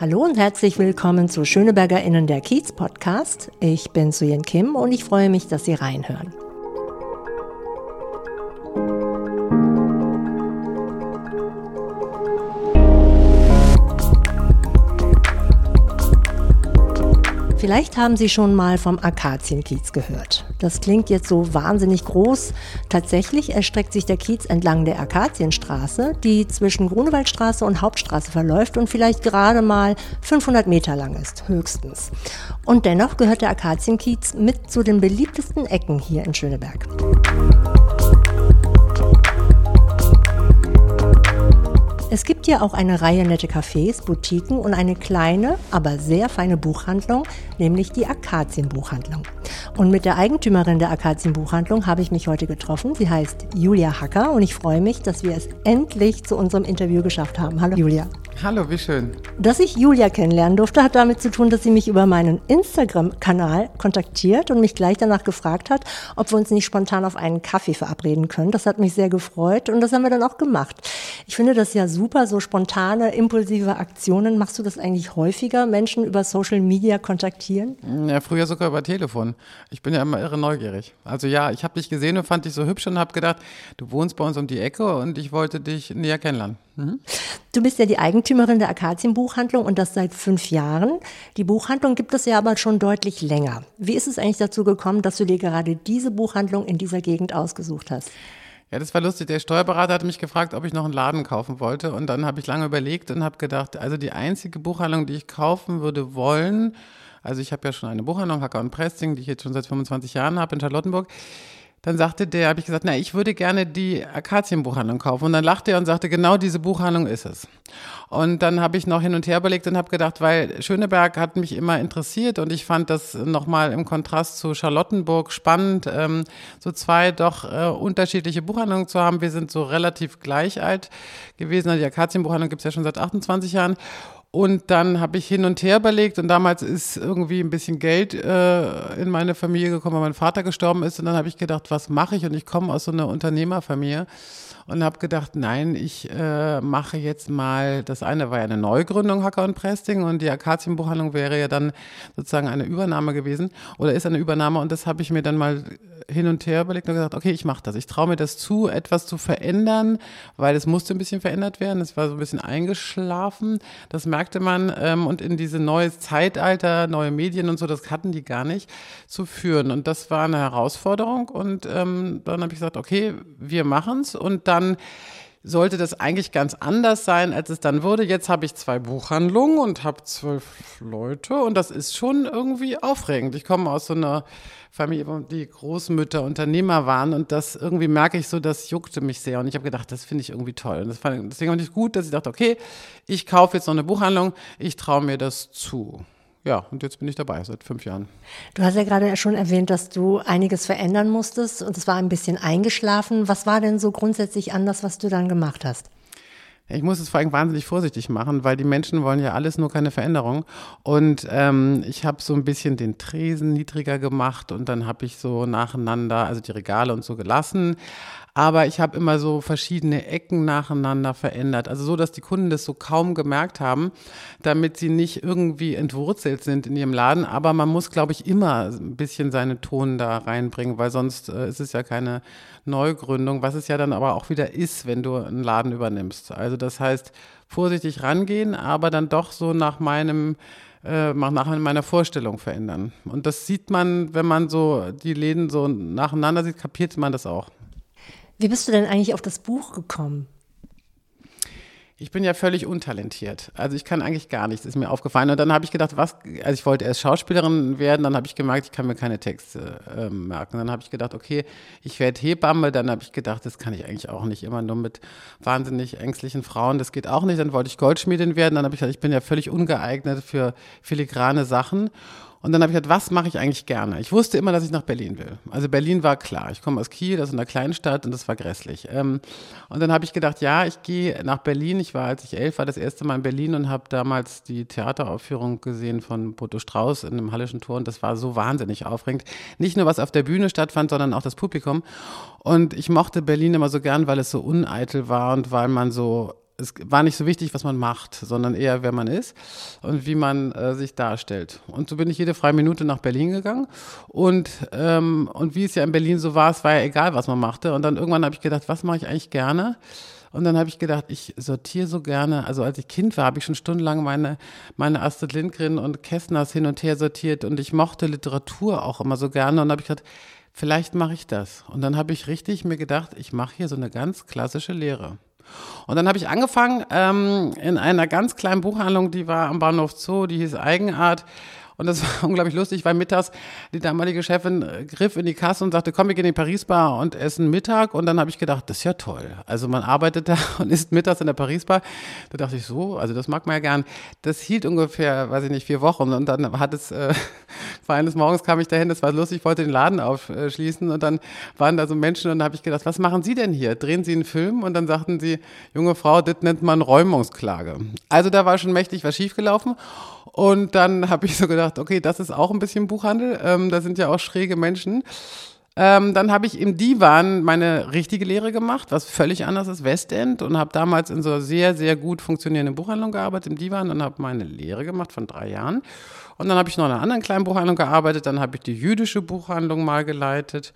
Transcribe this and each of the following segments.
Hallo und herzlich willkommen zu SchönebergerInnen der Kiez Podcast. Ich bin Suyen Kim und ich freue mich, dass Sie reinhören. Vielleicht haben Sie schon mal vom Akazienkiez gehört. Das klingt jetzt so wahnsinnig groß. Tatsächlich erstreckt sich der Kiez entlang der Akazienstraße, die zwischen Grunewaldstraße und Hauptstraße verläuft und vielleicht gerade mal 500 Meter lang ist, höchstens. Und dennoch gehört der Akazienkiez mit zu den beliebtesten Ecken hier in Schöneberg. Es gibt ja auch eine Reihe nette Cafés, Boutiquen und eine kleine, aber sehr feine Buchhandlung, nämlich die Akazienbuchhandlung. Und mit der Eigentümerin der Akazienbuchhandlung habe ich mich heute getroffen. Sie heißt Julia Hacker und ich freue mich, dass wir es endlich zu unserem Interview geschafft haben. Hallo Julia. Hallo, wie schön. Dass ich Julia kennenlernen durfte, hat damit zu tun, dass sie mich über meinen Instagram-Kanal kontaktiert und mich gleich danach gefragt hat, ob wir uns nicht spontan auf einen Kaffee verabreden können. Das hat mich sehr gefreut und das haben wir dann auch gemacht. Ich finde das ja super, so spontane, impulsive Aktionen. Machst du das eigentlich häufiger, Menschen über Social Media kontaktieren? Ja, früher sogar über Telefon. Ich bin ja immer irre neugierig. Also ja, ich habe dich gesehen und fand dich so hübsch und habe gedacht, du wohnst bei uns um die Ecke und ich wollte dich näher kennenlernen. Mhm. Du bist ja die Eigentümerin der Akazienbuchhandlung und das seit fünf Jahren. Die Buchhandlung gibt es ja aber schon deutlich länger. Wie ist es eigentlich dazu gekommen, dass du dir gerade diese Buchhandlung in dieser Gegend ausgesucht hast? Ja, das war lustig. Der Steuerberater hatte mich gefragt, ob ich noch einen Laden kaufen wollte. Und dann habe ich lange überlegt und habe gedacht, also die einzige Buchhandlung, die ich kaufen würde wollen, also ich habe ja schon eine Buchhandlung, Hacker und Pressing, die ich jetzt schon seit 25 Jahren habe in Charlottenburg. Dann sagte der, habe ich gesagt, na, ich würde gerne die Akazienbuchhandlung kaufen. Und dann lachte er und sagte, genau diese Buchhandlung ist es. Und dann habe ich noch hin und her überlegt und habe gedacht, weil Schöneberg hat mich immer interessiert und ich fand das nochmal im Kontrast zu Charlottenburg spannend, ähm, so zwei doch äh, unterschiedliche Buchhandlungen zu haben. Wir sind so relativ gleich alt gewesen. Die Akazienbuchhandlung gibt es ja schon seit 28 Jahren. Und dann habe ich hin und her überlegt und damals ist irgendwie ein bisschen Geld äh, in meine Familie gekommen, weil mein Vater gestorben ist. Und dann habe ich gedacht, was mache ich? Und ich komme aus so einer Unternehmerfamilie und habe gedacht, nein, ich äh, mache jetzt mal, das eine war ja eine Neugründung Hacker und Presting und die Akazienbuchhandlung wäre ja dann sozusagen eine Übernahme gewesen oder ist eine Übernahme und das habe ich mir dann mal hin und her überlegt und gesagt, okay, ich mache das. Ich traue mir das zu, etwas zu verändern, weil es musste ein bisschen verändert werden. Es war so ein bisschen eingeschlafen. Das merkte man. Ähm, und in diese neue Zeitalter, neue Medien und so, das hatten die gar nicht zu führen. Und das war eine Herausforderung. Und ähm, dann habe ich gesagt, okay, wir machen's. Und dann sollte das eigentlich ganz anders sein, als es dann wurde. Jetzt habe ich zwei Buchhandlungen und habe zwölf Leute und das ist schon irgendwie aufregend. Ich komme aus so einer Familie, wo die Großmütter Unternehmer waren und das irgendwie merke ich so, das juckte mich sehr und ich habe gedacht, das finde ich irgendwie toll. Und das fand, deswegen fand ich gut, dass ich dachte, okay, ich kaufe jetzt noch eine Buchhandlung, ich traue mir das zu ja, und jetzt bin ich dabei seit fünf Jahren. Du hast ja gerade schon erwähnt, dass du einiges verändern musstest und es war ein bisschen eingeschlafen. Was war denn so grundsätzlich anders, was du dann gemacht hast? Ich muss es vor allem wahnsinnig vorsichtig machen, weil die Menschen wollen ja alles, nur keine Veränderung. Und ähm, ich habe so ein bisschen den Tresen niedriger gemacht und dann habe ich so nacheinander, also die Regale und so gelassen. Aber ich habe immer so verschiedene Ecken nacheinander verändert. Also so, dass die Kunden das so kaum gemerkt haben, damit sie nicht irgendwie entwurzelt sind in ihrem Laden. Aber man muss, glaube ich, immer ein bisschen seine Ton da reinbringen, weil sonst äh, ist es ja keine Neugründung, was es ja dann aber auch wieder ist, wenn du einen Laden übernimmst. Also das heißt, vorsichtig rangehen, aber dann doch so nach meinem äh, nach meiner Vorstellung verändern. Und das sieht man, wenn man so die Läden so nacheinander sieht, kapiert man das auch. Wie bist du denn eigentlich auf das Buch gekommen? Ich bin ja völlig untalentiert. Also ich kann eigentlich gar nichts, ist mir aufgefallen. Und dann habe ich gedacht, was, also ich wollte erst Schauspielerin werden, dann habe ich gemerkt, ich kann mir keine Texte äh, merken. Dann habe ich gedacht, okay, ich werde Hebamme. Dann habe ich gedacht, das kann ich eigentlich auch nicht immer nur mit wahnsinnig ängstlichen Frauen. Das geht auch nicht. Dann wollte ich Goldschmiedin werden. Dann habe ich gedacht, ich bin ja völlig ungeeignet für filigrane Sachen. Und dann habe ich gedacht, was mache ich eigentlich gerne? Ich wusste immer, dass ich nach Berlin will. Also Berlin war klar. Ich komme aus Kiel, das ist eine Kleinstadt und das war grässlich. Ähm, und dann habe ich gedacht, ja, ich gehe nach Berlin. Ich war, als ich elf war, das erste Mal in Berlin und habe damals die Theateraufführung gesehen von Boto Strauß in einem Hallischen Tor und das war so wahnsinnig aufregend. Nicht nur, was auf der Bühne stattfand, sondern auch das Publikum. Und ich mochte Berlin immer so gern, weil es so uneitel war und weil man so es war nicht so wichtig, was man macht, sondern eher, wer man ist und wie man äh, sich darstellt. Und so bin ich jede freie Minute nach Berlin gegangen. Und, ähm, und wie es ja in Berlin so war, es war ja egal, was man machte. Und dann irgendwann habe ich gedacht, was mache ich eigentlich gerne? Und dann habe ich gedacht, ich sortiere so gerne. Also als ich Kind war, habe ich schon stundenlang meine, meine Astrid Lindgren und Kästners hin und her sortiert und ich mochte Literatur auch immer so gerne. Und habe ich gedacht, vielleicht mache ich das. Und dann habe ich richtig mir gedacht, ich mache hier so eine ganz klassische Lehre. Und dann habe ich angefangen ähm, in einer ganz kleinen Buchhandlung, die war am Bahnhof Zoo, die hieß Eigenart. Und das war unglaublich lustig, weil mittags die damalige Chefin äh, griff in die Kasse und sagte, komm, wir gehen in die Paris-Bar und essen Mittag. Und dann habe ich gedacht, das ist ja toll. Also man arbeitet da und isst mittags in der Paris-Bar. Da dachte ich so, also das mag man ja gern. Das hielt ungefähr, weiß ich nicht, vier Wochen. Und dann hat es, äh, eines Morgens kam ich dahin, das war lustig, ich wollte den Laden aufschließen. Und dann waren da so Menschen und dann habe ich gedacht, was machen Sie denn hier? Drehen Sie einen Film? Und dann sagten sie, junge Frau, das nennt man Räumungsklage. Also da war schon mächtig was schiefgelaufen. Und dann habe ich so gedacht, okay, das ist auch ein bisschen Buchhandel. Ähm, da sind ja auch schräge Menschen. Ähm, dann habe ich im Divan meine richtige Lehre gemacht, was völlig anders ist, Westend, und habe damals in so einer sehr, sehr gut funktionierenden Buchhandlung gearbeitet im Divan und habe meine Lehre gemacht von drei Jahren. Und dann habe ich noch in einer anderen kleinen Buchhandlung gearbeitet, dann habe ich die jüdische Buchhandlung mal geleitet.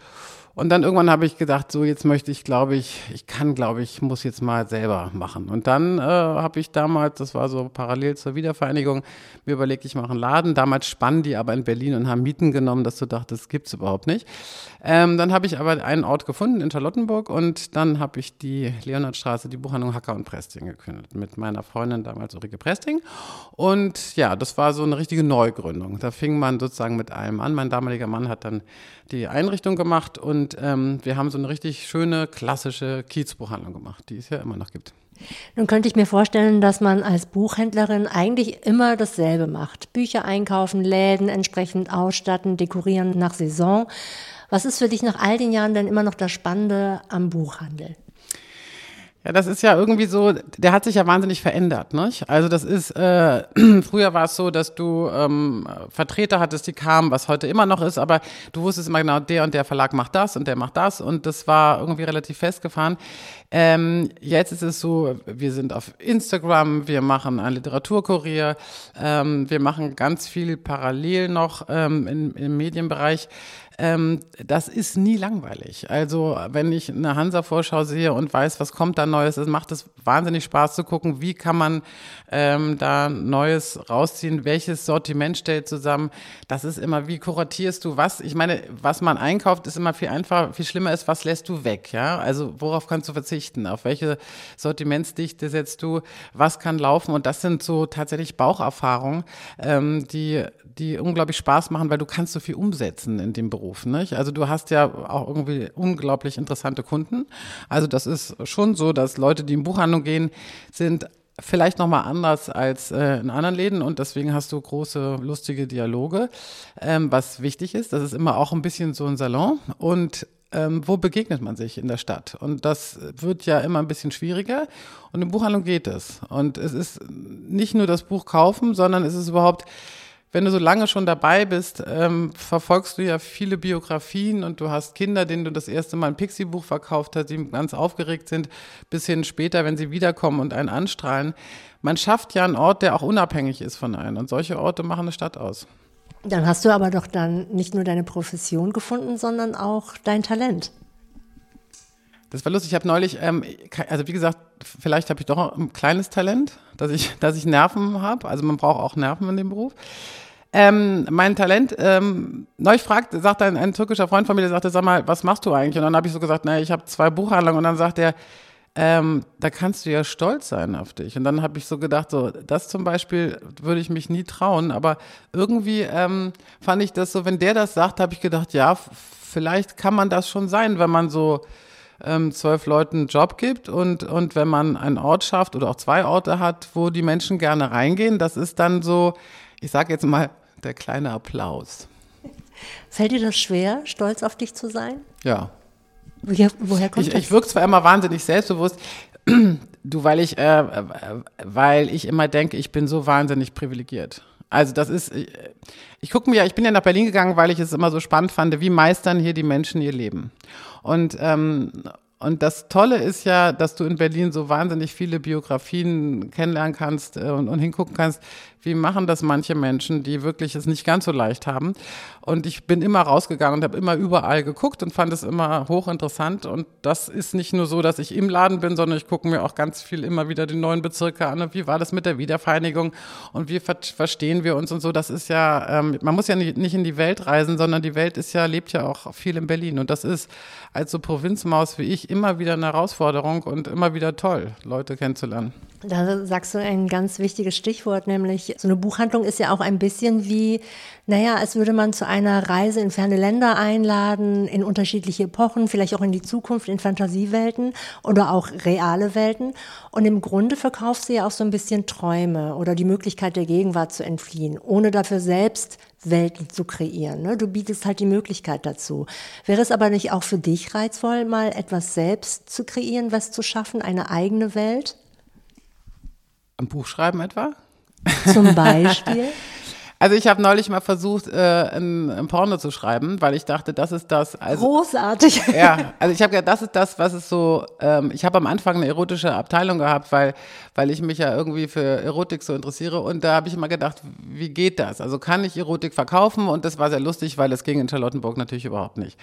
Und dann irgendwann habe ich gedacht, so jetzt möchte ich, glaube ich, ich kann, glaube ich, muss jetzt mal selber machen. Und dann äh, habe ich damals, das war so parallel zur Wiedervereinigung, mir überlegt, ich mache einen Laden. Damals spannen die aber in Berlin und haben Mieten genommen, dass du dachtest, das gibt's überhaupt nicht. Ähm, dann habe ich aber einen Ort gefunden in Charlottenburg und dann habe ich die Leonardstraße, die Buchhandlung Hacker und Presting gekündigt mit meiner Freundin damals Ulrike Presting. Und ja, das war so eine richtige Neugründung. Da fing man sozusagen mit allem an. Mein damaliger Mann hat dann die Einrichtung gemacht und ähm, wir haben so eine richtig schöne, klassische Kiezbuchhandlung gemacht, die es ja immer noch gibt. Nun könnte ich mir vorstellen, dass man als Buchhändlerin eigentlich immer dasselbe macht. Bücher einkaufen, Läden entsprechend ausstatten, dekorieren nach Saison. Was ist für dich nach all den Jahren denn immer noch das Spannende am Buchhandel? Ja, das ist ja irgendwie so, der hat sich ja wahnsinnig verändert. Nicht? Also das ist, äh, früher war es so, dass du ähm, Vertreter hattest, die kamen, was heute immer noch ist, aber du wusstest immer genau, der und der Verlag macht das und der macht das und das war irgendwie relativ festgefahren. Ähm, jetzt ist es so, wir sind auf Instagram, wir machen ein Literaturkurier, ähm, wir machen ganz viel parallel noch ähm, in, im Medienbereich ähm, das ist nie langweilig. Also wenn ich eine Hansa-Vorschau sehe und weiß, was kommt da Neues, es macht es wahnsinnig Spaß zu gucken, wie kann man ähm, da Neues rausziehen, welches Sortiment stellt zusammen. Das ist immer, wie kuratierst du was? Ich meine, was man einkauft, ist immer viel einfacher, viel schlimmer ist, was lässt du weg, ja? Also worauf kannst du verzichten? Auf welche Sortimentsdichte setzt du? Was kann laufen? Und das sind so tatsächlich Baucherfahrungen, ähm, die die unglaublich Spaß machen, weil du kannst so viel umsetzen in dem Beruf. Nicht? Also du hast ja auch irgendwie unglaublich interessante Kunden. Also das ist schon so, dass Leute, die in Buchhandlung gehen, sind vielleicht nochmal anders als äh, in anderen Läden und deswegen hast du große, lustige Dialoge, ähm, was wichtig ist. Das ist immer auch ein bisschen so ein Salon und ähm, wo begegnet man sich in der Stadt? Und das wird ja immer ein bisschen schwieriger und in Buchhandlung geht es. Und es ist nicht nur das Buch kaufen, sondern es ist überhaupt wenn du so lange schon dabei bist, ähm, verfolgst du ja viele Biografien und du hast Kinder, denen du das erste Mal ein Pixie-Buch verkauft hast, die ganz aufgeregt sind, bis hin später, wenn sie wiederkommen und einen anstrahlen. Man schafft ja einen Ort, der auch unabhängig ist von einem. Und solche Orte machen eine Stadt aus. Dann hast du aber doch dann nicht nur deine Profession gefunden, sondern auch dein Talent. Das war lustig. Ich habe neulich, ähm, also wie gesagt, vielleicht habe ich doch ein kleines Talent, dass ich, dass ich Nerven habe. Also man braucht auch Nerven in dem Beruf. Ähm, mein Talent, ähm, neulich fragt, sagt ein, ein türkischer Freund von mir, der sagte, sag mal, was machst du eigentlich? Und dann habe ich so gesagt, naja, ich habe zwei Buchhandlungen. Und dann sagt er, ähm, da kannst du ja stolz sein auf dich. Und dann habe ich so gedacht, so, das zum Beispiel würde ich mich nie trauen. Aber irgendwie ähm, fand ich das so, wenn der das sagt, habe ich gedacht, ja, vielleicht kann man das schon sein, wenn man so ähm, zwölf Leuten einen Job gibt und, und wenn man einen Ort schafft oder auch zwei Orte hat, wo die Menschen gerne reingehen, das ist dann so, ich sage jetzt mal, der kleine Applaus. Fällt dir das schwer, stolz auf dich zu sein? Ja. Woher, woher kommt ich, das? Ich wirke zwar immer wahnsinnig selbstbewusst, du, weil ich, äh, weil ich immer denke, ich bin so wahnsinnig privilegiert. Also das ist, ich, ich gucke mir, ich bin ja nach Berlin gegangen, weil ich es immer so spannend fand, wie meistern hier die Menschen ihr Leben. Und ähm, und das Tolle ist ja, dass du in Berlin so wahnsinnig viele Biografien kennenlernen kannst äh, und, und hingucken kannst, wie machen das manche Menschen, die wirklich es nicht ganz so leicht haben. Und ich bin immer rausgegangen und habe immer überall geguckt und fand es immer hochinteressant. Und das ist nicht nur so, dass ich im Laden bin, sondern ich gucke mir auch ganz viel immer wieder die neuen Bezirke an. Und wie war das mit der Wiedervereinigung und wie ver verstehen wir uns und so. Das ist ja, ähm, man muss ja nicht, in die Welt reisen, sondern die Welt ist ja, lebt ja auch viel in Berlin. Und das ist als so Provinzmaus wie ich immer wieder eine Herausforderung und immer wieder toll, Leute kennenzulernen. Da sagst du ein ganz wichtiges Stichwort, nämlich so eine Buchhandlung ist ja auch ein bisschen wie, naja, als würde man zu einer Reise in ferne Länder einladen, in unterschiedliche Epochen, vielleicht auch in die Zukunft, in Fantasiewelten oder auch reale Welten. Und im Grunde verkaufst du ja auch so ein bisschen Träume oder die Möglichkeit der Gegenwart zu entfliehen, ohne dafür selbst Welten zu kreieren. Ne? Du bietest halt die Möglichkeit dazu. Wäre es aber nicht auch für dich reizvoll, mal etwas selbst zu kreieren, was zu schaffen, eine eigene Welt? Ein Buch schreiben etwa? Zum Beispiel? Also ich habe neulich mal versucht, äh, ein, ein, Porno zu schreiben, weil ich dachte, das ist das. Also, Großartig. Ja, also ich habe gedacht, das ist das, was es so. Ähm, ich habe am Anfang eine erotische Abteilung gehabt, weil weil ich mich ja irgendwie für Erotik so interessiere und da habe ich immer gedacht, wie geht das? Also kann ich Erotik verkaufen? Und das war sehr lustig, weil das ging in Charlottenburg natürlich überhaupt nicht.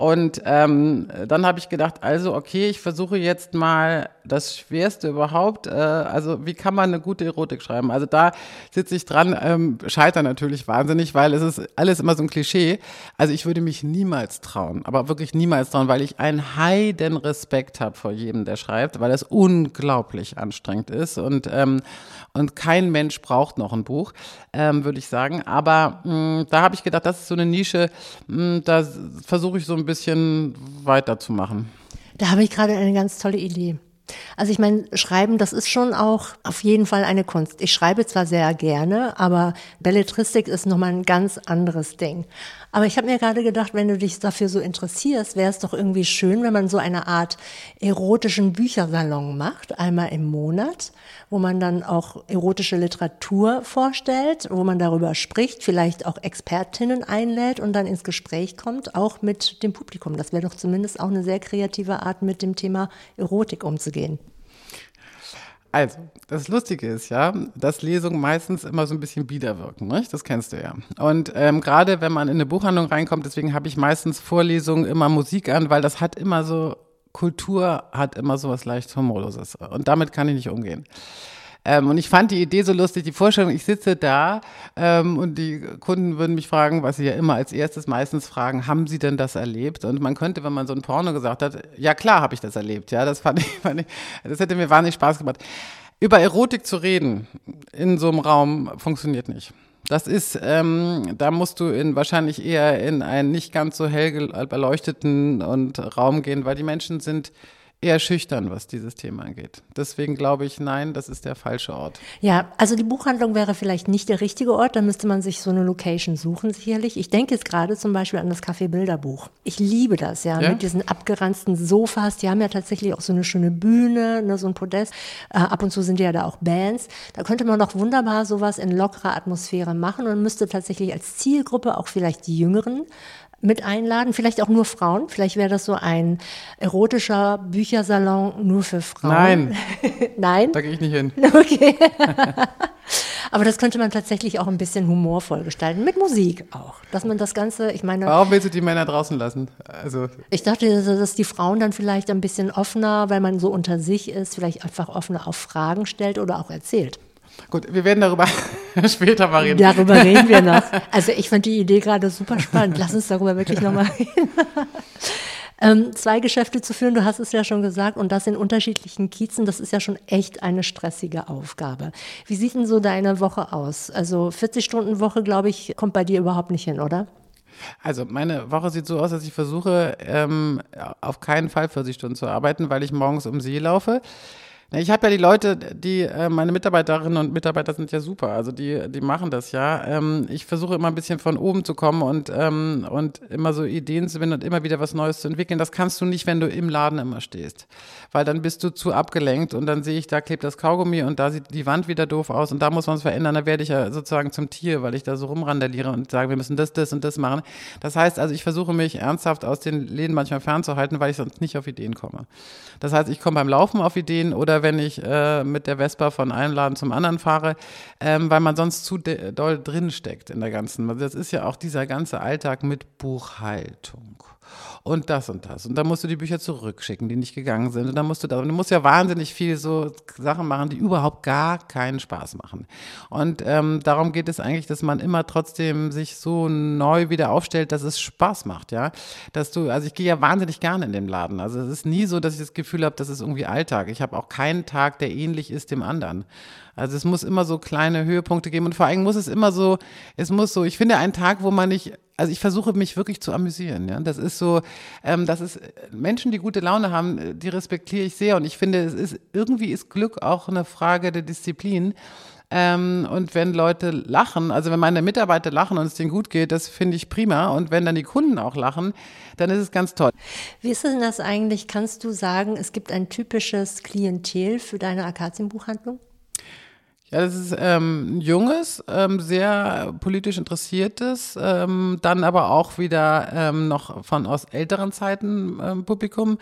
Und ähm, dann habe ich gedacht, also okay, ich versuche jetzt mal das Schwerste überhaupt. Äh, also wie kann man eine gute Erotik schreiben? Also da sitze ich dran, ähm, scheiter natürlich wahnsinnig, weil es ist alles immer so ein Klischee. Also ich würde mich niemals trauen, aber wirklich niemals trauen, weil ich einen heiden Respekt habe vor jedem, der schreibt, weil es unglaublich anstrengend ist und ähm, und kein Mensch braucht noch ein Buch, ähm, würde ich sagen. Aber mh, mm, da habe ich gedacht, das ist so eine Nische, mh, mm, da versuche ich so ein bisschen weiterzumachen. Da habe ich gerade eine ganz tolle Idee. Also ich meine, Schreiben, das ist schon auch auf jeden Fall eine Kunst. Ich schreibe zwar sehr gerne, aber Belletristik ist nochmal ein ganz anderes Ding. Aber ich habe mir gerade gedacht, wenn du dich dafür so interessierst, wäre es doch irgendwie schön, wenn man so eine Art erotischen Büchersalon macht, einmal im Monat, wo man dann auch erotische Literatur vorstellt, wo man darüber spricht, vielleicht auch Expertinnen einlädt und dann ins Gespräch kommt, auch mit dem Publikum. Das wäre doch zumindest auch eine sehr kreative Art, mit dem Thema Erotik umzugehen. Also, das Lustige ist ja, dass Lesungen meistens immer so ein bisschen bieder wirken, nicht? das kennst du ja. Und ähm, gerade wenn man in eine Buchhandlung reinkommt, deswegen habe ich meistens Vorlesungen immer Musik an, weil das hat immer so, Kultur hat immer so was leicht Humorloses. Und damit kann ich nicht umgehen. Ähm, und ich fand die Idee so lustig, die Vorstellung, ich sitze da ähm, und die Kunden würden mich fragen, was sie ja immer als erstes meistens fragen, haben sie denn das erlebt? Und man könnte, wenn man so ein Porno gesagt hat, ja klar habe ich das erlebt, ja, das fand ich, fand ich, das hätte mir wahnsinnig Spaß gemacht. Über Erotik zu reden in so einem Raum funktioniert nicht. Das ist, ähm, da musst du in, wahrscheinlich eher in einen nicht ganz so hell beleuchteten und Raum gehen, weil die Menschen sind eher schüchtern, was dieses Thema angeht. Deswegen glaube ich, nein, das ist der falsche Ort. Ja, also die Buchhandlung wäre vielleicht nicht der richtige Ort, da müsste man sich so eine Location suchen, sicherlich. Ich denke jetzt gerade zum Beispiel an das Café Bilderbuch. Ich liebe das, ja, ja? mit diesen abgeranzten Sofas. Die haben ja tatsächlich auch so eine schöne Bühne, ne, so ein Podest. Äh, ab und zu sind ja da auch Bands. Da könnte man doch wunderbar sowas in lockerer Atmosphäre machen und müsste tatsächlich als Zielgruppe auch vielleicht die Jüngeren mit einladen, vielleicht auch nur Frauen. Vielleicht wäre das so ein erotischer Büchersalon nur für Frauen. Nein. Nein? Da gehe ich nicht hin. Okay. Aber das könnte man tatsächlich auch ein bisschen humorvoll gestalten, mit Musik auch. Dass man das Ganze, ich meine. Warum willst du die Männer draußen lassen? Also. Ich dachte, dass die Frauen dann vielleicht ein bisschen offener, weil man so unter sich ist, vielleicht einfach offener auf Fragen stellt oder auch erzählt. Gut, wir werden darüber später mal reden. Darüber reden wir noch. Also ich fand die Idee gerade super spannend. Lass uns darüber wirklich nochmal reden. ähm, zwei Geschäfte zu führen, du hast es ja schon gesagt, und das in unterschiedlichen Kiezen, das ist ja schon echt eine stressige Aufgabe. Wie sieht denn so deine Woche aus? Also 40-Stunden-Woche, glaube ich, kommt bei dir überhaupt nicht hin, oder? Also meine Woche sieht so aus, dass ich versuche, ähm, auf keinen Fall 40 Stunden zu arbeiten, weil ich morgens um See laufe Ich habe ja die Leute, die, äh, meine Mitarbeiterinnen und Mitarbeiter sind ja super, also die, die machen das ja. Ähm, ich versuche immer ein bisschen von oben zu kommen und, ähm, und immer so Ideen zu finden und immer wieder was Neues zu entwickeln. Das kannst du nicht, wenn du im Laden immer stehst, weil dann bist du zu abgelenkt und dann sehe ich, da klebt das Kaugummi und da sieht die Wand wieder doof aus und da muss man es verändern. Da werde ich ja sozusagen zum Tier, weil ich da so rumrandaliere und sage, wir müssen das, das und das machen. Das heißt also, ich versuche mich ernsthaft aus den Läden manchmal fernzuhalten, weil ich sonst nicht auf Ideen komme. Das heißt, ich komme beim Laufen auf Ideen oder wenn ich äh, mit der Vespa von einem Laden zum anderen fahre, ähm, weil man sonst zu doll drin steckt in der ganzen. Das ist ja auch dieser ganze Alltag mit Buchhaltung und das und das. Und dann musst du die Bücher zurückschicken, die nicht gegangen sind. Und dann musst du da, und du musst ja wahnsinnig viel so Sachen machen, die überhaupt gar keinen Spaß machen. Und ähm, darum geht es eigentlich, dass man immer trotzdem sich so neu wieder aufstellt, dass es Spaß macht, ja. Dass du, also ich gehe ja wahnsinnig gerne in den Laden. Also es ist nie so, dass ich das Gefühl habe, das ist irgendwie Alltag. Ich habe auch keinen Tag, der ähnlich ist dem anderen. Also es muss immer so kleine Höhepunkte geben und vor allem muss es immer so, es muss so, ich finde einen Tag, wo man nicht also ich versuche mich wirklich zu amüsieren. Ja, das ist so, ähm, das ist Menschen, die gute Laune haben, die respektiere ich sehr und ich finde, es ist irgendwie ist Glück auch eine Frage der Disziplin. Ähm, und wenn Leute lachen, also wenn meine Mitarbeiter lachen und es denen gut geht, das finde ich prima. Und wenn dann die Kunden auch lachen, dann ist es ganz toll. Wie ist denn das eigentlich? Kannst du sagen, es gibt ein typisches Klientel für deine Akazienbuchhandlung? Ja, das ist ähm, ein junges, ähm, sehr politisch interessiertes, ähm, dann aber auch wieder ähm, noch von aus älteren Zeiten ähm, Publikum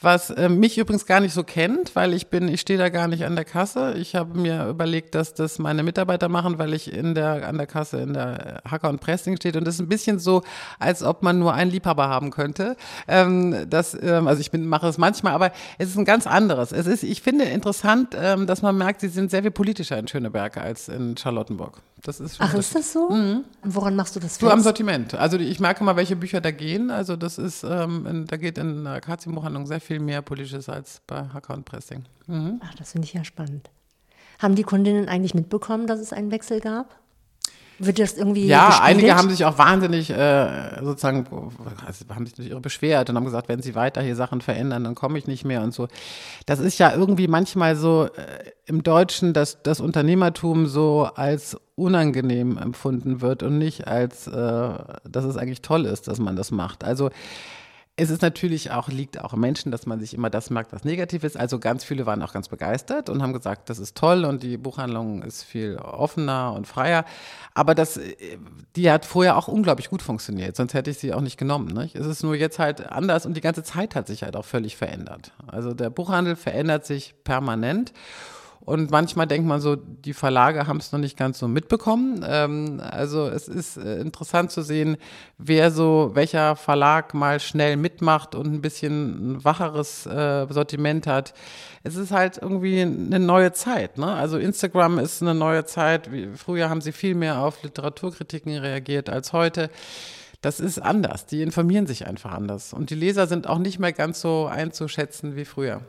was äh, mich übrigens gar nicht so kennt, weil ich bin, ich stehe da gar nicht an der Kasse. Ich habe mir überlegt, dass das meine Mitarbeiter machen, weil ich in der, an der Kasse in der Hacker und Pressing steht. Und das ist ein bisschen so, als ob man nur einen Liebhaber haben könnte. Ähm, das, ähm, also ich bin, mache es manchmal, aber es ist ein ganz anderes. Es ist, ich finde interessant, ähm, dass man merkt, sie sind sehr viel politischer in Schöneberg als in Charlottenburg. Das ist Ach, ist das so? Mhm. Woran machst du das fest? Du am Sortiment. Also ich merke mal, welche Bücher da gehen. Also das ist, ähm, da geht in der Akazienbuchhandlung sehr viel mehr Politisches als bei Hacker und Pressing. Mhm. Ach, das finde ich ja spannend. Haben die Kundinnen eigentlich mitbekommen, dass es einen Wechsel gab? Wird das irgendwie Ja, gespiegelt? einige haben sich auch wahnsinnig äh, sozusagen, also haben sich ihre beschwert und haben gesagt, wenn sie weiter hier Sachen verändern, dann komme ich nicht mehr und so. Das ist ja irgendwie manchmal so äh, im Deutschen, dass das Unternehmertum so als unangenehm empfunden wird und nicht als, äh, dass es eigentlich toll ist, dass man das macht. Also es ist natürlich auch, liegt auch im Menschen, dass man sich immer das merkt, was negativ ist. Also ganz viele waren auch ganz begeistert und haben gesagt, das ist toll und die Buchhandlung ist viel offener und freier. Aber das, die hat vorher auch unglaublich gut funktioniert, sonst hätte ich sie auch nicht genommen. Nicht? Es ist nur jetzt halt anders und die ganze Zeit hat sich halt auch völlig verändert. Also der Buchhandel verändert sich permanent. Und manchmal denkt man so, die Verlage haben es noch nicht ganz so mitbekommen. Ähm, also es ist äh, interessant zu sehen, wer so, welcher Verlag mal schnell mitmacht und ein bisschen ein wacheres äh, Sortiment hat. Es ist halt irgendwie eine neue Zeit. Ne? Also Instagram ist eine neue Zeit. Früher haben sie viel mehr auf Literaturkritiken reagiert als heute. Das ist anders. Die informieren sich einfach anders. Und die Leser sind auch nicht mehr ganz so einzuschätzen wie früher.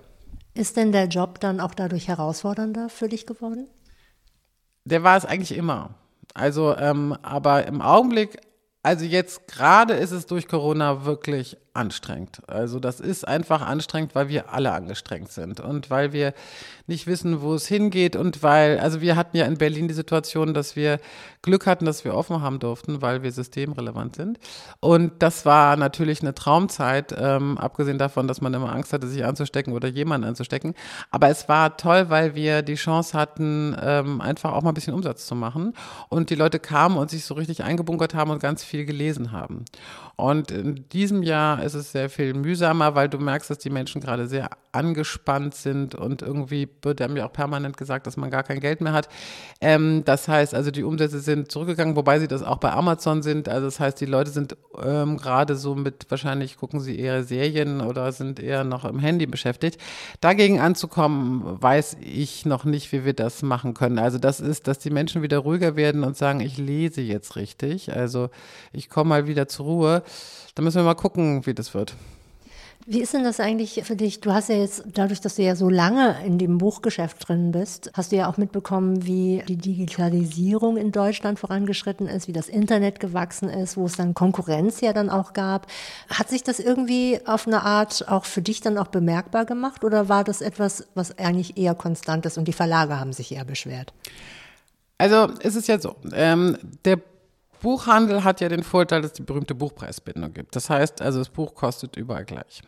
Ist denn der Job dann auch dadurch herausfordernder für dich geworden? Der war es eigentlich immer. Also, ähm, aber im Augenblick, also jetzt gerade ist es durch Corona wirklich anstrengend. Also das ist einfach anstrengend, weil wir alle angestrengt sind und weil wir nicht wissen, wo es hingeht und weil, also wir hatten ja in Berlin die Situation, dass wir Glück hatten, dass wir offen haben durften, weil wir systemrelevant sind. Und das war natürlich eine Traumzeit, ähm, abgesehen davon, dass man immer Angst hatte, sich anzustecken oder jemanden anzustecken. Aber es war toll, weil wir die Chance hatten, ähm, einfach auch mal ein bisschen Umsatz zu machen. Und die Leute kamen und sich so richtig eingebunkert haben und ganz viel gelesen haben. Und in diesem Jahr ist es sehr viel mühsamer, weil du merkst, dass die Menschen gerade sehr angespannt sind und irgendwie wird mir auch permanent gesagt, dass man gar kein Geld mehr hat. Ähm, das heißt also, die Umsätze sind zurückgegangen, wobei sie das auch bei Amazon sind. Also das heißt, die Leute sind ähm, gerade so mit, wahrscheinlich gucken sie eher Serien oder sind eher noch im Handy beschäftigt. Dagegen anzukommen, weiß ich noch nicht, wie wir das machen können. Also das ist, dass die Menschen wieder ruhiger werden und sagen, ich lese jetzt richtig. Also ich komme mal wieder zur Ruhe. Da müssen wir mal gucken, wie das wird. Wie ist denn das eigentlich für dich? Du hast ja jetzt, dadurch, dass du ja so lange in dem Buchgeschäft drin bist, hast du ja auch mitbekommen, wie die Digitalisierung in Deutschland vorangeschritten ist, wie das Internet gewachsen ist, wo es dann Konkurrenz ja dann auch gab. Hat sich das irgendwie auf eine Art auch für dich dann auch bemerkbar gemacht oder war das etwas, was eigentlich eher konstant ist und die Verlage haben sich eher beschwert? Also es ist ja so, ähm, der Buchhandel hat ja den Vorteil, dass es die berühmte Buchpreisbindung gibt. Das heißt, also das Buch kostet überall gleich.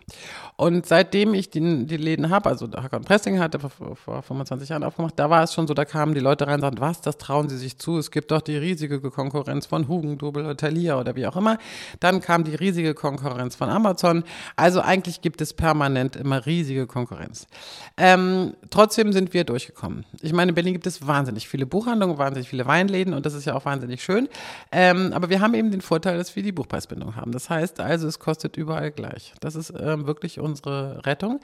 Und seitdem ich die, die Läden habe, also Hacker Pressing hatte vor, vor 25 Jahren aufgemacht, da war es schon so, da kamen die Leute rein und sagten, was, das trauen sie sich zu? Es gibt doch die riesige Konkurrenz von Hugendubel oder Thalia oder wie auch immer. Dann kam die riesige Konkurrenz von Amazon. Also eigentlich gibt es permanent immer riesige Konkurrenz. Ähm, trotzdem sind wir durchgekommen. Ich meine, in Berlin gibt es wahnsinnig viele Buchhandlungen, wahnsinnig viele Weinläden und das ist ja auch wahnsinnig schön. Ähm, aber wir haben eben den Vorteil, dass wir die Buchpreisbindung haben. Das heißt also, es kostet überall gleich. Das ist ähm, wirklich unsere Rettung.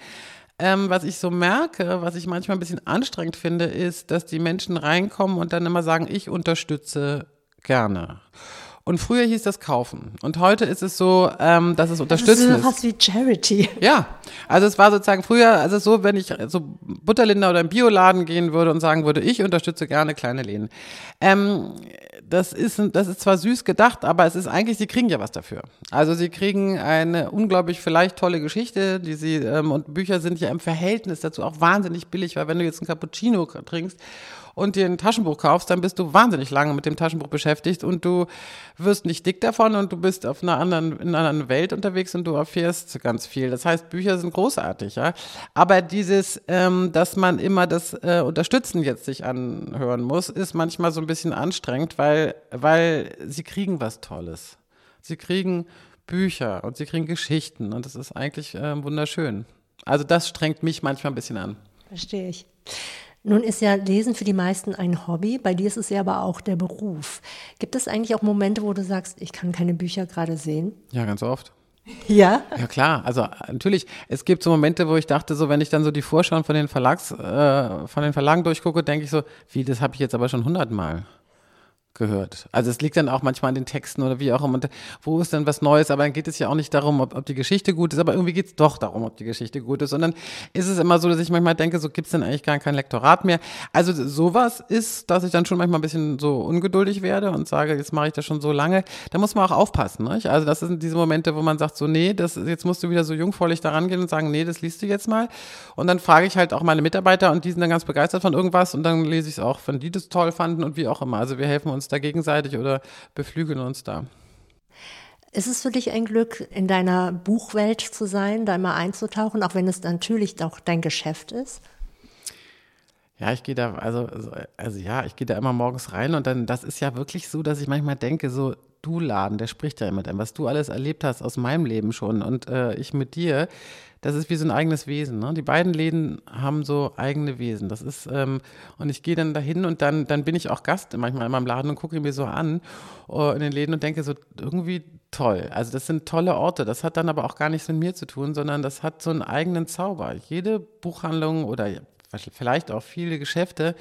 Ähm, was ich so merke, was ich manchmal ein bisschen anstrengend finde, ist, dass die Menschen reinkommen und dann immer sagen, ich unterstütze gerne. Und früher hieß das kaufen. Und heute ist es so, ähm, dass es unterstützen das ist. fast wie Charity. Ja, also es war sozusagen früher, also so, wenn ich so Butterlinder oder im Bioladen gehen würde und sagen würde, ich unterstütze gerne kleine Läden. Ähm, das ist, das ist zwar süß gedacht, aber es ist eigentlich, sie kriegen ja was dafür. Also sie kriegen eine unglaublich vielleicht tolle Geschichte, die sie, ähm, und Bücher sind ja im Verhältnis dazu auch wahnsinnig billig, weil wenn du jetzt ein Cappuccino trinkst und dir ein Taschenbuch kaufst, dann bist du wahnsinnig lange mit dem Taschenbuch beschäftigt und du wirst nicht dick davon und du bist auf einer anderen, in einer anderen Welt unterwegs und du erfährst ganz viel. Das heißt, Bücher sind großartig, ja. Aber dieses, ähm, dass man immer das äh, Unterstützen jetzt sich anhören muss, ist manchmal so ein bisschen anstrengend, weil, weil sie kriegen was Tolles. Sie kriegen Bücher und sie kriegen Geschichten und das ist eigentlich äh, wunderschön. Also das strengt mich manchmal ein bisschen an. Verstehe ich. Nun ist ja Lesen für die meisten ein Hobby, bei dir ist es ja aber auch der Beruf. Gibt es eigentlich auch Momente, wo du sagst, ich kann keine Bücher gerade sehen? Ja, ganz oft. Ja? Ja, klar. Also natürlich, es gibt so Momente, wo ich dachte, so wenn ich dann so die Vorschauen von den Verlags, äh, von den Verlagen durchgucke, denke ich so, wie, das habe ich jetzt aber schon hundertmal gehört. Also es liegt dann auch manchmal an den Texten oder wie auch immer. Und wo ist denn was Neues? Aber dann geht es ja auch nicht darum, ob, ob die Geschichte gut ist, aber irgendwie geht es doch darum, ob die Geschichte gut ist. Und dann ist es immer so, dass ich manchmal denke, so gibt es denn eigentlich gar kein Lektorat mehr. Also sowas ist, dass ich dann schon manchmal ein bisschen so ungeduldig werde und sage, jetzt mache ich das schon so lange. Da muss man auch aufpassen. Nicht? Also das sind diese Momente, wo man sagt, so nee, das, jetzt musst du wieder so jungfräulich daran gehen und sagen, nee, das liest du jetzt mal. Und dann frage ich halt auch meine Mitarbeiter und die sind dann ganz begeistert von irgendwas und dann lese ich es auch, wenn die das toll fanden und wie auch immer. Also wir helfen uns uns da gegenseitig oder beflügeln uns da. Ist es für dich ein Glück, in deiner Buchwelt zu sein, da immer einzutauchen, auch wenn es natürlich auch dein Geschäft ist? Ja, ich gehe da, also, also ja, ich gehe da immer morgens rein und dann, das ist ja wirklich so, dass ich manchmal denke, so, du Laden, der spricht ja mit einem, was du alles erlebt hast aus meinem Leben schon und äh, ich mit dir, das ist wie so ein eigenes Wesen. Ne? Die beiden Läden haben so eigene Wesen. Das ist, ähm, und ich gehe dann dahin und dann, dann bin ich auch Gast manchmal in meinem Laden und gucke mir so an uh, in den Läden und denke so, irgendwie toll. Also das sind tolle Orte. Das hat dann aber auch gar nichts mit mir zu tun, sondern das hat so einen eigenen Zauber. Jede Buchhandlung oder vielleicht auch viele Geschäfte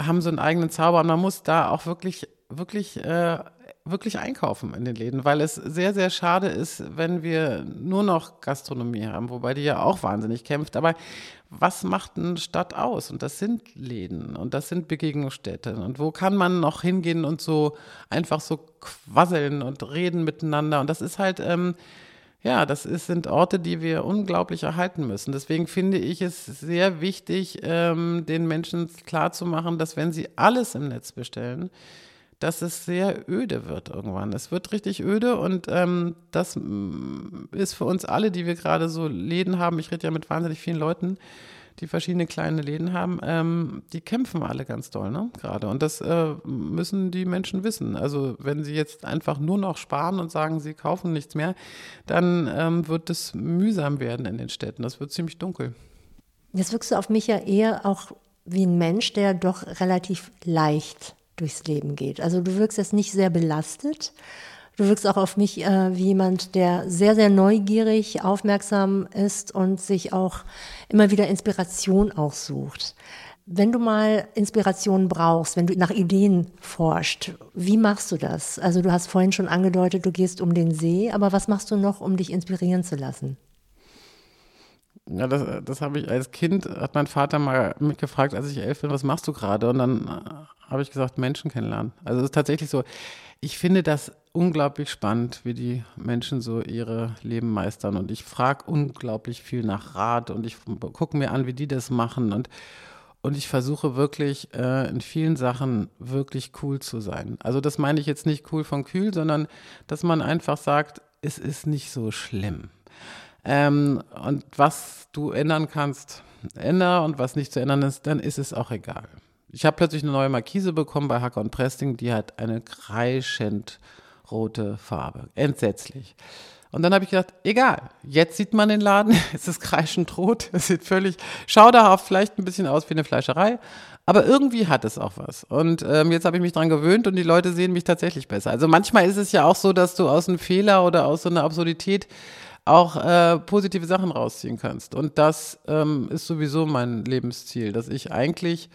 haben so einen eigenen Zauber und man muss da auch wirklich, wirklich äh, wirklich einkaufen in den Läden, weil es sehr, sehr schade ist, wenn wir nur noch Gastronomie haben, wobei die ja auch wahnsinnig kämpft. Aber was macht eine Stadt aus? Und das sind Läden und das sind Begegnungsstätten. Und wo kann man noch hingehen und so einfach so quasseln und reden miteinander? Und das ist halt, ähm, ja, das ist, sind Orte, die wir unglaublich erhalten müssen. Deswegen finde ich es sehr wichtig, ähm, den Menschen klarzumachen, dass wenn sie alles im Netz bestellen, dass es sehr öde wird irgendwann. Es wird richtig öde und ähm, das ist für uns alle, die wir gerade so Läden haben, ich rede ja mit wahnsinnig vielen Leuten, die verschiedene kleine Läden haben, ähm, die kämpfen alle ganz doll, ne, gerade. Und das äh, müssen die Menschen wissen. Also wenn sie jetzt einfach nur noch sparen und sagen, sie kaufen nichts mehr, dann ähm, wird es mühsam werden in den Städten. Das wird ziemlich dunkel. Jetzt wirkst du auf mich ja eher auch wie ein Mensch, der doch relativ leicht durchs Leben geht. Also du wirkst jetzt nicht sehr belastet. Du wirkst auch auf mich äh, wie jemand, der sehr, sehr neugierig, aufmerksam ist und sich auch immer wieder Inspiration auch sucht. Wenn du mal Inspiration brauchst, wenn du nach Ideen forscht, wie machst du das? Also du hast vorhin schon angedeutet, du gehst um den See, aber was machst du noch, um dich inspirieren zu lassen? Ja, das, das habe ich als Kind, hat mein Vater mal mich gefragt, als ich elf bin, was machst du gerade? Und dann äh, habe ich gesagt, Menschen kennenlernen. Also es ist tatsächlich so, ich finde das unglaublich spannend, wie die Menschen so ihre Leben meistern. Und ich frage unglaublich viel nach Rat und ich gucke mir an, wie die das machen. Und, und ich versuche wirklich äh, in vielen Sachen wirklich cool zu sein. Also das meine ich jetzt nicht cool von kühl, sondern dass man einfach sagt, es ist nicht so schlimm. Ähm, und was du ändern kannst, änder und was nicht zu ändern ist, dann ist es auch egal. Ich habe plötzlich eine neue Markise bekommen bei Hacker und Presting, die hat eine kreischend rote Farbe. Entsetzlich. Und dann habe ich gedacht, egal, jetzt sieht man den Laden, es ist kreischend rot, es sieht völlig schauderhaft, vielleicht ein bisschen aus wie eine Fleischerei, aber irgendwie hat es auch was. Und ähm, jetzt habe ich mich dran gewöhnt und die Leute sehen mich tatsächlich besser. Also manchmal ist es ja auch so, dass du aus einem Fehler oder aus so einer Absurdität auch äh, positive Sachen rausziehen kannst. Und das ähm, ist sowieso mein Lebensziel, dass ich eigentlich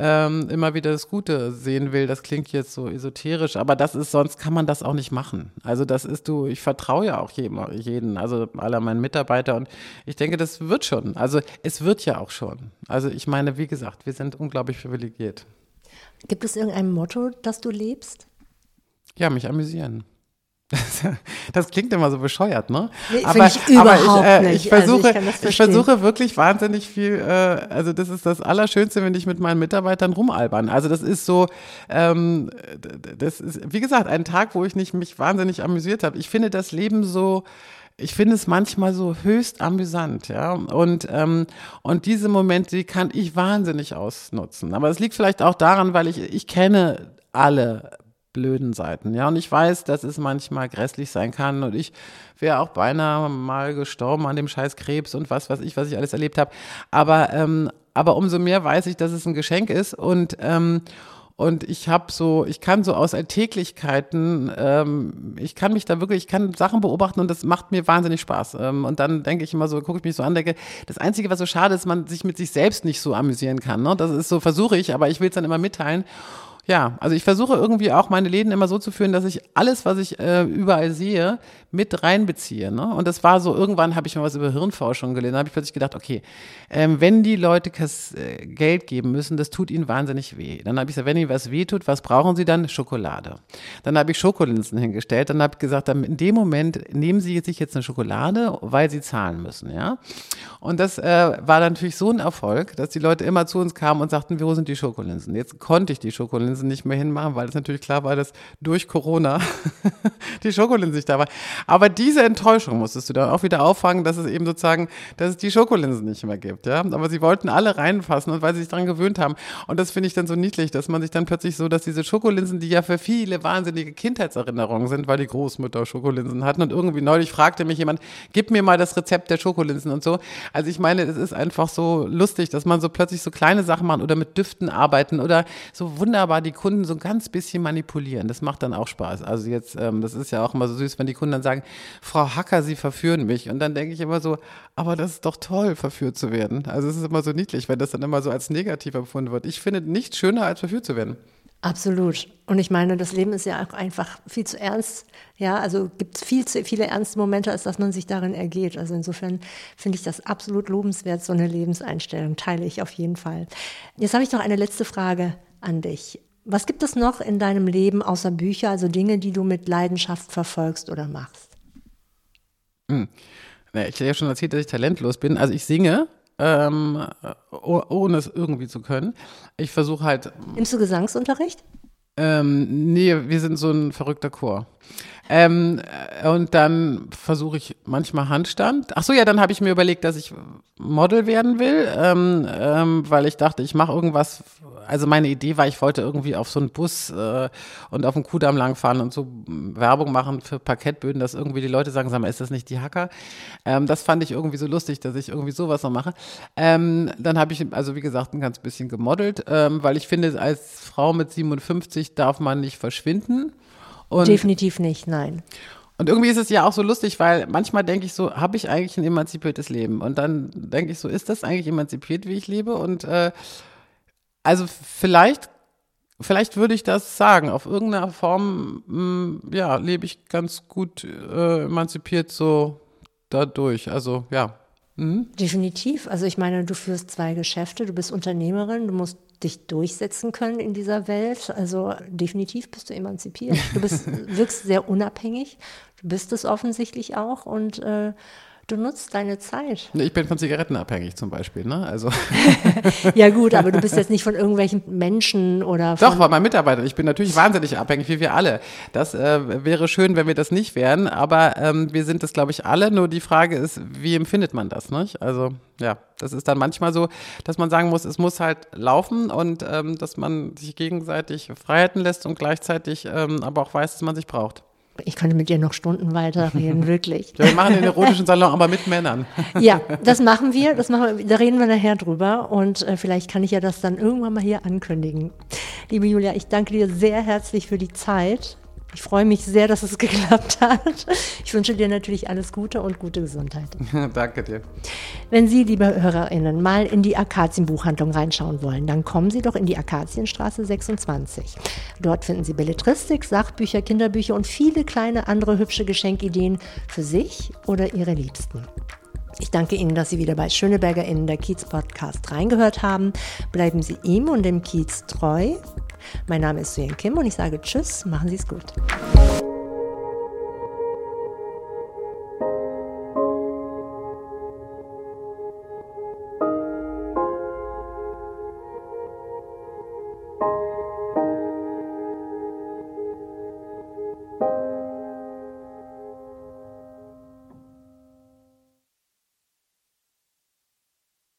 ähm, immer wieder das Gute sehen will. Das klingt jetzt so esoterisch, aber das ist, sonst kann man das auch nicht machen. Also das ist du, ich vertraue ja auch jedem, jeden, also aller meinen Mitarbeiter und ich denke, das wird schon. Also es wird ja auch schon. Also ich meine, wie gesagt, wir sind unglaublich privilegiert. Gibt es irgendein Motto, das du lebst? Ja, mich amüsieren. Das, klingt immer so bescheuert, ne? Nee, aber ich, aber ich, äh, ich versuche, also ich, ich, versuche wirklich wahnsinnig viel. Äh, also das ist das Allerschönste, wenn ich mit meinen Mitarbeitern rumalbern. Also das ist so, ähm, das ist wie gesagt ein Tag, wo ich nicht mich wahnsinnig amüsiert habe. Ich finde das Leben so ich finde es manchmal so höchst amüsant, ja. Und, ähm, und diese Momente, die kann ich wahnsinnig ausnutzen. Aber es liegt vielleicht auch daran, weil ich, ich kenne alle blöden Seiten. Ja, und ich weiß, dass es manchmal grässlich sein kann und ich wäre auch beinahe mal gestorben an dem scheiß Krebs und was weiß ich, was ich alles erlebt habe. Aber, ähm, aber umso mehr weiß ich, dass es ein Geschenk ist und, ähm, und ich habe so, ich kann so aus Alltäglichkeiten, ähm, ich kann mich da wirklich, ich kann Sachen beobachten und das macht mir wahnsinnig Spaß. Ähm, und dann denke ich immer so, gucke ich mich so an, denke, das Einzige, was so schade ist, man sich mit sich selbst nicht so amüsieren kann. Ne? Das ist so, versuche ich, aber ich will es dann immer mitteilen. Ja, also ich versuche irgendwie auch meine Läden immer so zu führen, dass ich alles, was ich äh, überall sehe, mit reinbeziehe. Ne? Und das war so, irgendwann habe ich mal was über Hirnforschung gelesen, da habe ich plötzlich gedacht, okay, ähm, wenn die Leute Kass, äh, Geld geben müssen, das tut ihnen wahnsinnig weh. Dann habe ich gesagt, wenn ihnen was weh tut, was brauchen sie dann? Schokolade. Dann habe ich Schokolinsen hingestellt, dann habe ich gesagt, dann in dem Moment nehmen sie sich jetzt eine Schokolade, weil sie zahlen müssen. ja. Und das äh, war natürlich so ein Erfolg, dass die Leute immer zu uns kamen und sagten, wo sind die Schokolinsen? Jetzt konnte ich die Schokolinsen nicht mehr hinmachen, weil es natürlich klar war, dass durch Corona die Schokolinsen nicht da war. Aber diese Enttäuschung musstest du dann auch wieder auffangen, dass es eben sozusagen, dass es die Schokolinsen nicht mehr gibt, ja. Aber sie wollten alle reinfassen und weil sie sich daran gewöhnt haben. Und das finde ich dann so niedlich, dass man sich dann plötzlich so, dass diese Schokolinsen, die ja für viele wahnsinnige Kindheitserinnerungen sind, weil die Großmutter Schokolinsen hatten und irgendwie neulich fragte mich jemand, gib mir mal das Rezept der Schokolinsen und so. Also ich meine, es ist einfach so lustig, dass man so plötzlich so kleine Sachen macht oder mit Düften arbeiten oder so wunderbar die Kunden so ein ganz bisschen manipulieren. Das macht dann auch Spaß. Also jetzt, ähm, das ist ja auch immer so süß, wenn die Kunden dann sagen, Frau Hacker, Sie verführen mich. Und dann denke ich immer so, aber das ist doch toll, verführt zu werden. Also es ist immer so niedlich, wenn das dann immer so als negativ empfunden wird. Ich finde nichts schöner, als verführt zu werden. Absolut. Und ich meine, das Leben ist ja auch einfach viel zu ernst. Ja, also gibt es viel zu viele ernste Momente, als dass man sich darin ergeht. Also insofern finde ich das absolut lobenswert, so eine Lebenseinstellung teile ich auf jeden Fall. Jetzt habe ich noch eine letzte Frage an dich. Was gibt es noch in deinem Leben außer Bücher, also Dinge, die du mit Leidenschaft verfolgst oder machst? Hm. Ich habe ja schon erzählt, dass ich talentlos bin. Also ich singe, ähm, ohne es irgendwie zu können. Ich versuche halt. Nimmst du Gesangsunterricht? Ähm, nee, wir sind so ein verrückter Chor. Ähm, und dann versuche ich manchmal Handstand. Ach so, ja, dann habe ich mir überlegt, dass ich Model werden will, ähm, ähm, weil ich dachte, ich mache irgendwas. Also meine Idee war, ich wollte irgendwie auf so einen Bus äh, und auf den Kudamm langfahren und so Werbung machen für Parkettböden, dass irgendwie die Leute sagen, sag mal, ist das nicht die Hacker? Ähm, das fand ich irgendwie so lustig, dass ich irgendwie sowas noch mache. Ähm, dann habe ich, also wie gesagt, ein ganz bisschen gemodelt, ähm, weil ich finde, als Frau mit 57 darf man nicht verschwinden. Und Definitiv nicht, nein. Und irgendwie ist es ja auch so lustig, weil manchmal denke ich so, habe ich eigentlich ein emanzipiertes Leben? Und dann denke ich so, ist das eigentlich emanzipiert, wie ich lebe? Und äh, also vielleicht, vielleicht würde ich das sagen. Auf irgendeiner Form, mh, hm, ja, lebe ich ganz gut äh, emanzipiert so dadurch. Also ja. Mhm. Definitiv. Also ich meine, du führst zwei Geschäfte, du bist Unternehmerin, du musst dich durchsetzen können in dieser Welt. Also definitiv bist du emanzipiert. Du bist, wirkst sehr unabhängig. Du bist es offensichtlich auch und äh, Du nutzt deine Zeit. Ich bin von Zigaretten abhängig zum Beispiel, ne? Also. ja gut, aber du bist jetzt nicht von irgendwelchen Menschen oder von Doch, von meinen Mitarbeitern. Ich bin natürlich wahnsinnig abhängig, wie wir alle. Das äh, wäre schön, wenn wir das nicht wären, aber ähm, wir sind das, glaube ich, alle. Nur die Frage ist, wie empfindet man das, nicht? Also ja, das ist dann manchmal so, dass man sagen muss, es muss halt laufen und ähm, dass man sich gegenseitig Freiheiten lässt und gleichzeitig ähm, aber auch weiß, dass man sich braucht. Ich könnte mit dir noch Stunden weiterreden, wirklich. Ja, wir machen den erotischen Salon aber mit Männern. Ja, das machen wir. Das machen wir da reden wir nachher drüber. Und äh, vielleicht kann ich ja das dann irgendwann mal hier ankündigen. Liebe Julia, ich danke dir sehr herzlich für die Zeit. Ich freue mich sehr, dass es geklappt hat. Ich wünsche dir natürlich alles Gute und gute Gesundheit. Danke dir. Wenn Sie, liebe HörerInnen, mal in die Akazienbuchhandlung reinschauen wollen, dann kommen Sie doch in die Akazienstraße 26. Dort finden Sie Belletristik, Sachbücher, Kinderbücher und viele kleine andere hübsche Geschenkideen für sich oder Ihre Liebsten. Ich danke Ihnen, dass Sie wieder bei SchönebergerInnen der Kiez Podcast reingehört haben. Bleiben Sie ihm und dem Kiez treu. Mein Name ist Suyen Kim und ich sage Tschüss, machen Sie es gut.